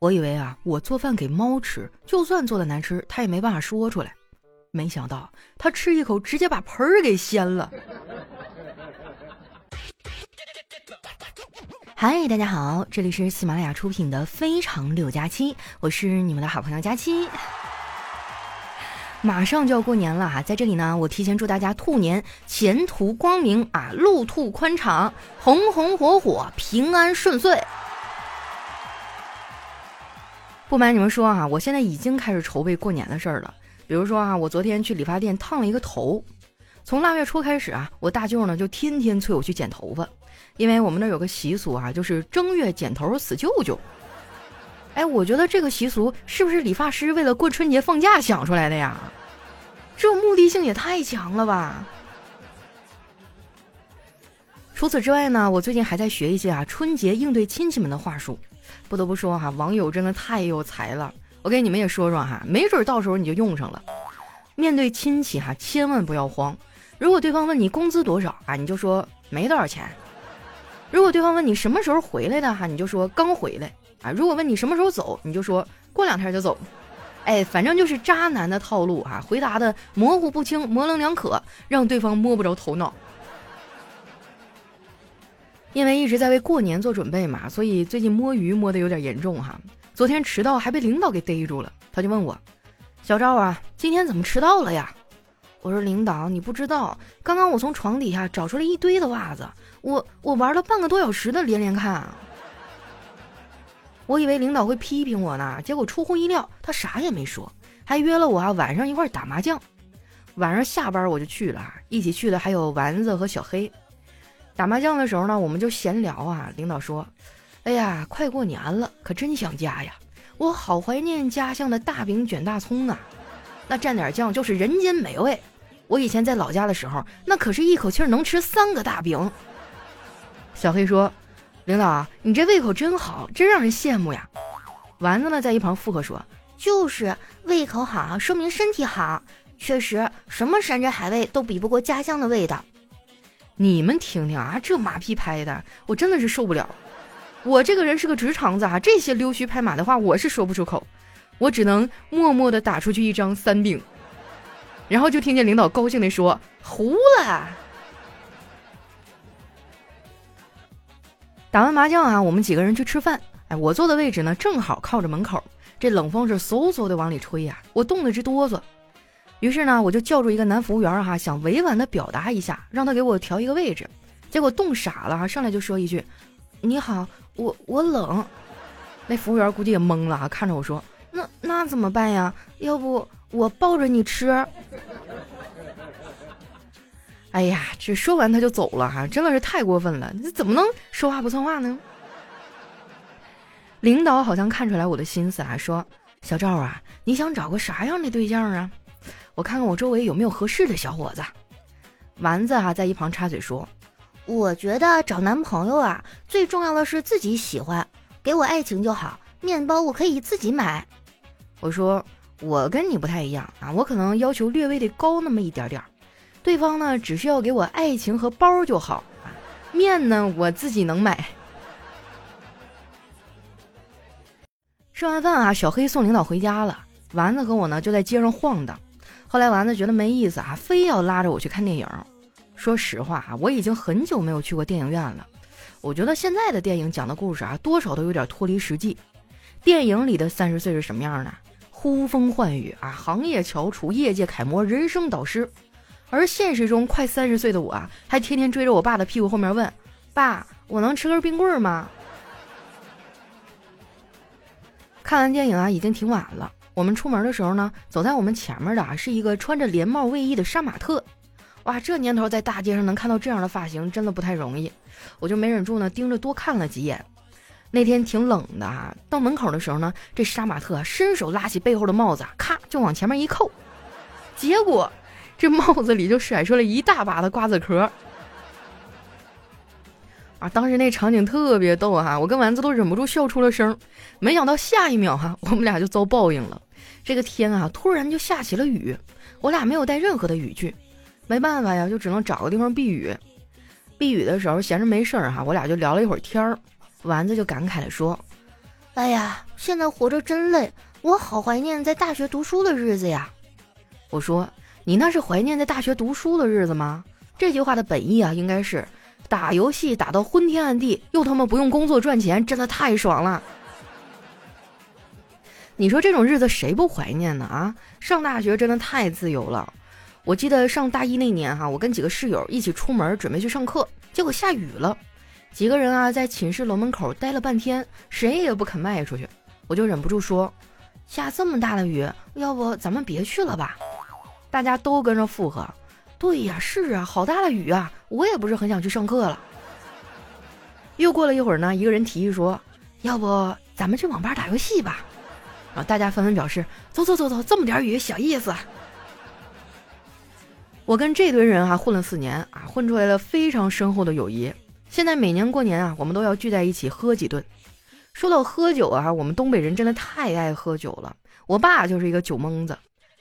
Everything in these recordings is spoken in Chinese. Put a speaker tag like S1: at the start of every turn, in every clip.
S1: 我以为啊，我做饭给猫吃，就算做的难吃，它也没办法说出来。没想到它吃一口，直接把盆儿给掀了。嗨，大家好，这里是喜马拉雅出品的《非常六加七》，我是你们的好朋友佳期。马上就要过年了哈，在这里呢，我提前祝大家兔年前途光明啊，路途宽敞，红红火火，平安顺遂。不瞒你们说啊，我现在已经开始筹备过年的事儿了。比如说啊，我昨天去理发店烫了一个头。从腊月初开始啊，我大舅呢就天天催我去剪头发，因为我们那有个习俗啊，就是正月剪头死舅舅。哎，我觉得这个习俗是不是理发师为了过春节放假想出来的呀？这目的性也太强了吧！除此之外呢，我最近还在学一些啊春节应对亲戚们的话术。不得不说哈，网友真的太有才了。我给你们也说说哈，没准到时候你就用上了。面对亲戚哈，千万不要慌。如果对方问你工资多少啊，你就说没多少钱。如果对方问你什么时候回来的哈，你就说刚回来啊。如果问你什么时候走，你就说过两天就走。哎，反正就是渣男的套路哈，回答的模糊不清、模棱两可，让对方摸不着头脑。因为一直在为过年做准备嘛，所以最近摸鱼摸得有点严重哈。昨天迟到还被领导给逮住了，他就问我：“小赵啊，今天怎么迟到了呀？”我说：“领导，你不知道，刚刚我从床底下找出来一堆的袜子，我我玩了半个多小时的连连看。我以为领导会批评我呢，结果出乎意料，他啥也没说，还约了我啊晚上一块打麻将。晚上下班我就去了，一起去的还有丸子和小黑。”打麻将的时候呢，我们就闲聊啊。领导说：“哎呀，快过年了，可真想家呀！我好怀念家乡的大饼卷大葱啊，那蘸点酱就是人间美味。我以前在老家的时候，那可是一口气能吃三个大饼。”小黑说：“领导，你这胃口真好，真让人羡慕呀。”丸子呢，在一旁附和说：“就是胃口好，说明身体好。确实，什么山珍海味都比不过家乡的味道。”你们听听啊，这马屁拍的，我真的是受不了。我这个人是个直肠子啊，这些溜须拍马的话我是说不出口，我只能默默的打出去一张三饼，然后就听见领导高兴的说：“糊了。”打完麻将啊，我们几个人去吃饭。哎，我坐的位置呢，正好靠着门口，这冷风是嗖嗖的往里吹呀，我冻得直哆嗦。于是呢，我就叫住一个男服务员哈，想委婉的表达一下，让他给我调一个位置。结果冻傻了哈，上来就说一句：“你好，我我冷。”那服务员估计也懵了哈，看着我说：“那那怎么办呀？要不我抱着你吃？” 哎呀，这说完他就走了哈，真的是太过分了，你怎么能说话不算话呢？领导好像看出来我的心思啊，说：“小赵啊，你想找个啥样的对象啊？”我看看我周围有没有合适的小伙子。丸子啊，在一旁插嘴说：“
S2: 我觉得找男朋友啊，最重要的是自己喜欢，给我爱情就好，面包我可以自己买。”
S1: 我说：“我跟你不太一样啊，我可能要求略微的高那么一点点儿，对方呢只需要给我爱情和包就好，面呢我自己能买。”吃完饭啊，小黑送领导回家了，丸子和我呢就在街上晃荡。后来丸子觉得没意思啊，非要拉着我去看电影。说实话啊，我已经很久没有去过电影院了。我觉得现在的电影讲的故事啊，多少都有点脱离实际。电影里的三十岁是什么样的？呼风唤雨啊，行业翘楚，业界楷模，人生导师。而现实中快三十岁的我啊，还天天追着我爸的屁股后面问：“爸，我能吃根冰棍吗？”看完电影啊，已经挺晚了。我们出门的时候呢，走在我们前面的啊是一个穿着连帽卫衣的杀马特，哇，这年头在大街上能看到这样的发型真的不太容易，我就没忍住呢，盯着多看了几眼。那天挺冷的啊，到门口的时候呢，这杀马特伸手拉起背后的帽子，咔就往前面一扣，结果这帽子里就甩出了一大把的瓜子壳。啊，当时那场景特别逗哈，我跟丸子都忍不住笑出了声。没想到下一秒哈，我们俩就遭报应了。这个天啊，突然就下起了雨，我俩没有带任何的雨具，没办法呀，就只能找个地方避雨。避雨的时候闲着没事儿哈，我俩就聊了一会儿天儿。丸子就感慨的说：“
S2: 哎呀，现在活着真累，我好怀念在大学读书的日子呀。
S1: 我说：“你那是怀念在大学读书的日子吗？”这句话的本意啊，应该是打游戏打到昏天暗地，又他妈不用工作赚钱，真的太爽了。你说这种日子谁不怀念呢？啊，上大学真的太自由了。我记得上大一那年哈，我跟几个室友一起出门准备去上课，结果下雨了，几个人啊在寝室楼门口待了半天，谁也不肯迈出去，我就忍不住说：“下这么大的雨，要不咱们别去了吧？”大家都跟着附和。对呀，是啊，好大的雨啊，我也不是很想去上课了。又过了一会儿呢，一个人提议说：“要不咱们去网吧打游戏吧？”啊大家纷纷表示：“走走走走，这么点雨小意思。”我跟这堆人啊混了四年啊，混出来了非常深厚的友谊。现在每年过年啊，我们都要聚在一起喝几顿。说到喝酒啊，我们东北人真的太爱喝酒了。我爸就是一个酒蒙子。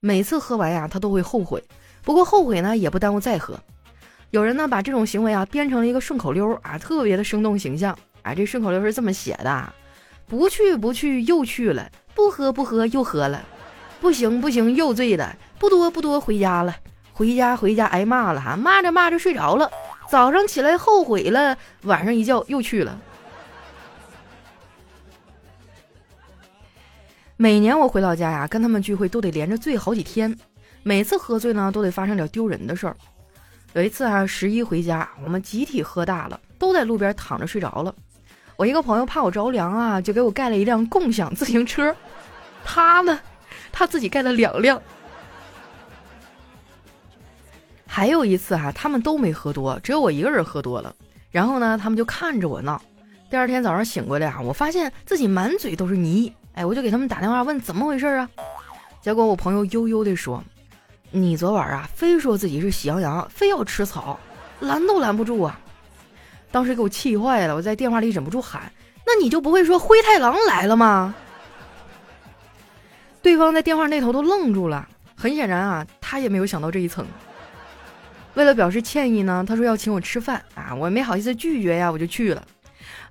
S1: 每次喝完呀，他都会后悔。不过后悔呢，也不耽误再喝。有人呢把这种行为啊编成了一个顺口溜啊，特别的生动形象。啊，这顺口溜是这么写的：不去不去又去了，不喝不喝又喝了，不行不行又醉了，不多不多回家了，回家回家挨骂了哈，骂着骂着睡着了，早上起来后悔了，晚上一觉又去了。每年我回老家呀，跟他们聚会都得连着醉好几天，每次喝醉呢都得发生点丢人的事儿。有一次啊，十一回家，我们集体喝大了，都在路边躺着睡着了。我一个朋友怕我着凉啊，就给我盖了一辆共享自行车。他呢，他自己盖了两辆。还有一次哈，他们都没喝多，只有我一个人喝多了。然后呢，他们就看着我闹。第二天早上醒过来啊，我发现自己满嘴都是泥。哎，我就给他们打电话问怎么回事啊？结果我朋友悠悠地说：“你昨晚啊，非说自己是喜羊羊，非要吃草，拦都拦不住啊！”当时给我气坏了，我在电话里忍不住喊：“那你就不会说灰太狼来了吗？”对方在电话那头都愣住了，很显然啊，他也没有想到这一层。为了表示歉意呢，他说要请我吃饭啊，我没好意思拒绝呀，我就去了。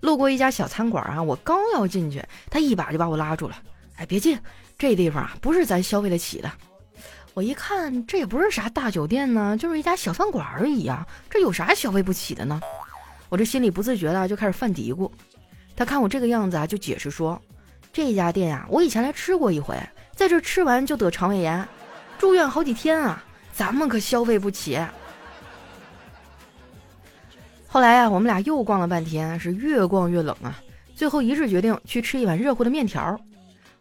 S1: 路过一家小餐馆啊，我刚要进去，他一把就把我拉住了。哎，别进，这地方啊不是咱消费得起的。我一看，这也不是啥大酒店呢，就是一家小饭馆而已啊，这有啥消费不起的呢？我这心里不自觉的就开始犯嘀咕。他看我这个样子啊，就解释说，这家店呀，我以前来吃过一回，在这吃完就得肠胃炎，住院好几天啊，咱们可消费不起。后来啊，我们俩又逛了半天，是越逛越冷啊。最后一致决定去吃一碗热乎的面条。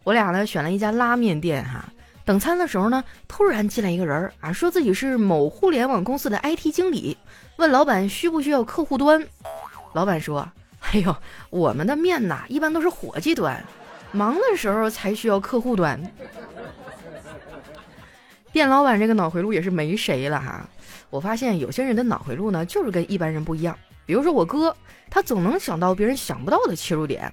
S1: 我俩呢选了一家拉面店哈。等餐的时候呢，突然进来一个人啊，说自己是某互联网公司的 IT 经理，问老板需不需要客户端。老板说：“哎呦，我们的面呐一般都是伙计端，忙的时候才需要客户端。”店老板这个脑回路也是没谁了哈。我发现有些人的脑回路呢，就是跟一般人不一样。比如说我哥，他总能想到别人想不到的切入点。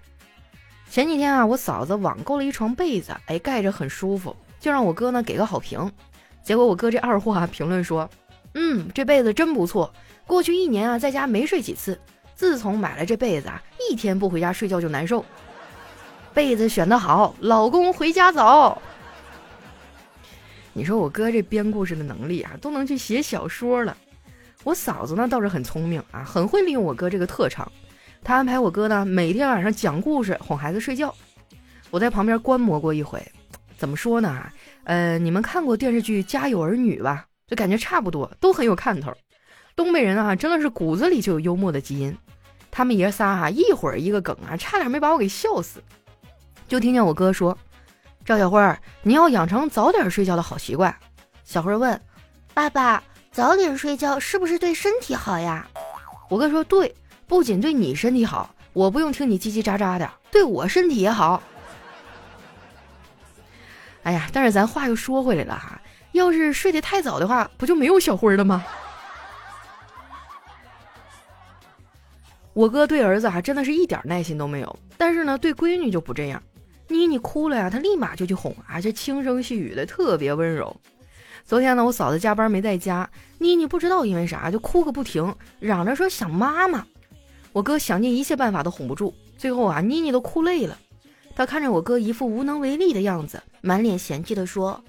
S1: 前几天啊，我嫂子网购了一床被子，哎，盖着很舒服，就让我哥呢给个好评。结果我哥这二货啊，评论说：“嗯，这被子真不错。过去一年啊，在家没睡几次，自从买了这被子啊，一天不回家睡觉就难受。被子选得好，老公回家早。”你说我哥这编故事的能力啊，都能去写小说了。我嫂子呢倒是很聪明啊，很会利用我哥这个特长。她安排我哥呢每天晚上讲故事哄孩子睡觉。我在旁边观摩过一回，怎么说呢？呃，你们看过电视剧《家有儿女》吧？就感觉差不多，都很有看头。东北人啊，真的是骨子里就有幽默的基因。他们爷仨哈，一会儿一个梗啊，差点没把我给笑死。就听见我哥说。赵小慧，你要养成早点睡觉的好习惯。小慧问：“
S2: 爸爸，早点睡觉是不是对身体好呀？”
S1: 我哥说：“对，不仅对你身体好，我不用听你叽叽喳喳的，对我身体也好。”哎呀，但是咱话又说回来了哈，要是睡得太早的话，不就没有小辉了吗？我哥对儿子啊真的是一点耐心都没有，但是呢，对闺女就不这样。妮妮哭了呀，他立马就去哄，而且轻声细语的，特别温柔。昨天呢，我嫂子加班没在家，妮妮不知道因为啥就哭个不停，嚷着说想妈妈。我哥想尽一切办法都哄不住，最后啊，妮妮都哭累了。他看着我哥一副无能为力的样子，满脸嫌弃的说：“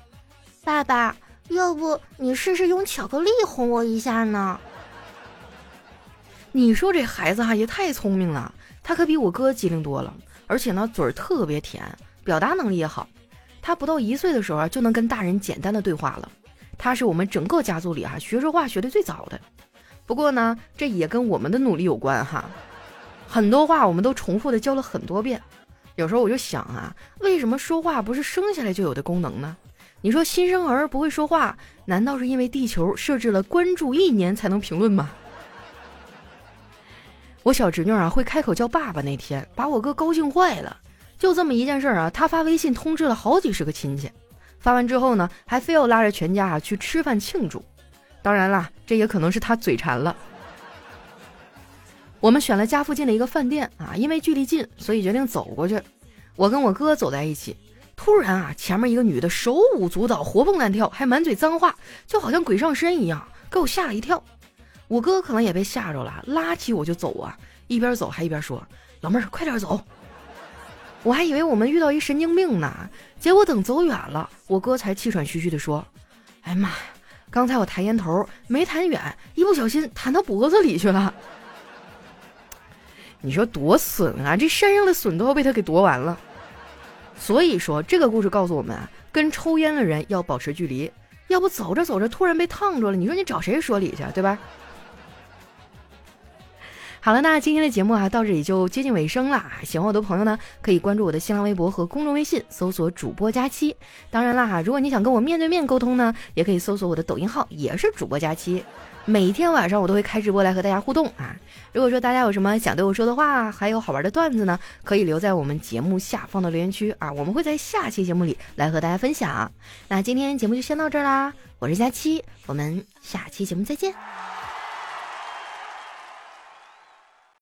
S2: 爸爸，要不你试试用巧克力哄我一下呢？”
S1: 你说这孩子哈也太聪明了，他可比我哥机灵多了，而且呢嘴儿特别甜，表达能力也好。他不到一岁的时候啊，就能跟大人简单的对话了。他是我们整个家族里啊学说话学的最早的。不过呢，这也跟我们的努力有关哈。很多话我们都重复的教了很多遍。有时候我就想啊，为什么说话不是生下来就有的功能呢？你说新生儿不会说话，难道是因为地球设置了关注一年才能评论吗？我小侄女啊会开口叫爸爸那天，把我哥高兴坏了。就这么一件事儿啊，他发微信通知了好几十个亲戚，发完之后呢，还非要拉着全家啊去吃饭庆祝。当然啦，这也可能是他嘴馋了。我们选了家附近的一个饭店啊，因为距离近，所以决定走过去。我跟我哥走在一起，突然啊，前面一个女的手舞足蹈、活蹦乱跳，还满嘴脏话，就好像鬼上身一样，给我吓了一跳。我哥可能也被吓着了，拉起我就走啊，一边走还一边说：“老妹儿，快点走。”我还以为我们遇到一神经病呢，结果等走远了，我哥才气喘吁吁地说：“哎呀妈呀，刚才我抬烟头没弹远，一不小心弹到脖子里去了。你说多损啊！这山上的笋都要被他给夺完了。所以说，这个故事告诉我们啊，跟抽烟的人要保持距离，要不走着走着突然被烫着了，你说你找谁说理去，对吧？”好了，那今天的节目啊，到这里就接近尾声了。喜欢我的朋友呢，可以关注我的新浪微博和公众微信，搜索主播佳期。当然啦哈，如果你想跟我面对面沟通呢，也可以搜索我的抖音号，也是主播佳期。每天晚上我都会开直播来和大家互动啊。如果说大家有什么想对我说的话，还有好玩的段子呢，可以留在我们节目下方的留言区啊，我们会在下期节目里来和大家分享。那今天节目就先到这儿啦，我是佳期，我们下期节目再见。